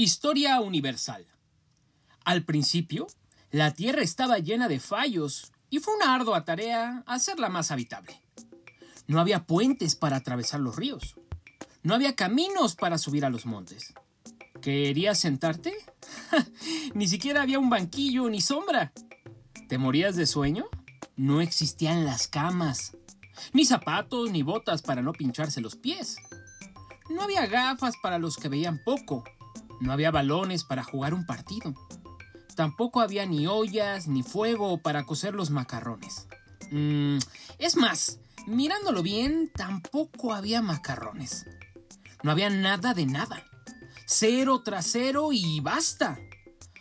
Historia universal. Al principio, la Tierra estaba llena de fallos y fue una ardua tarea hacerla más habitable. No había puentes para atravesar los ríos. No había caminos para subir a los montes. ¿Querías sentarte? ni siquiera había un banquillo ni sombra. ¿Te morías de sueño? No existían las camas, ni zapatos ni botas para no pincharse los pies. No había gafas para los que veían poco. No había balones para jugar un partido. Tampoco había ni ollas ni fuego para cocer los macarrones. Mm, es más, mirándolo bien, tampoco había macarrones. No había nada de nada. Cero tras cero y basta.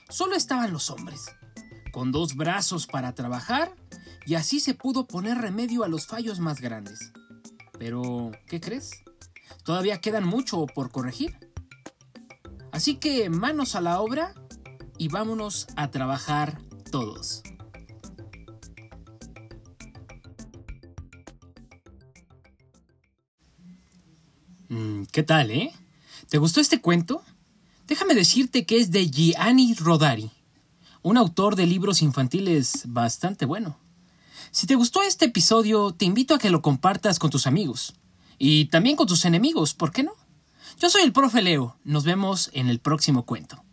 Solo estaban los hombres, con dos brazos para trabajar, y así se pudo poner remedio a los fallos más grandes. Pero, ¿qué crees? Todavía quedan mucho por corregir. Así que manos a la obra y vámonos a trabajar todos. Mm, ¿Qué tal, eh? ¿Te gustó este cuento? Déjame decirte que es de Gianni Rodari, un autor de libros infantiles bastante bueno. Si te gustó este episodio, te invito a que lo compartas con tus amigos y también con tus enemigos, ¿por qué no? Yo soy el profe Leo, nos vemos en el próximo cuento.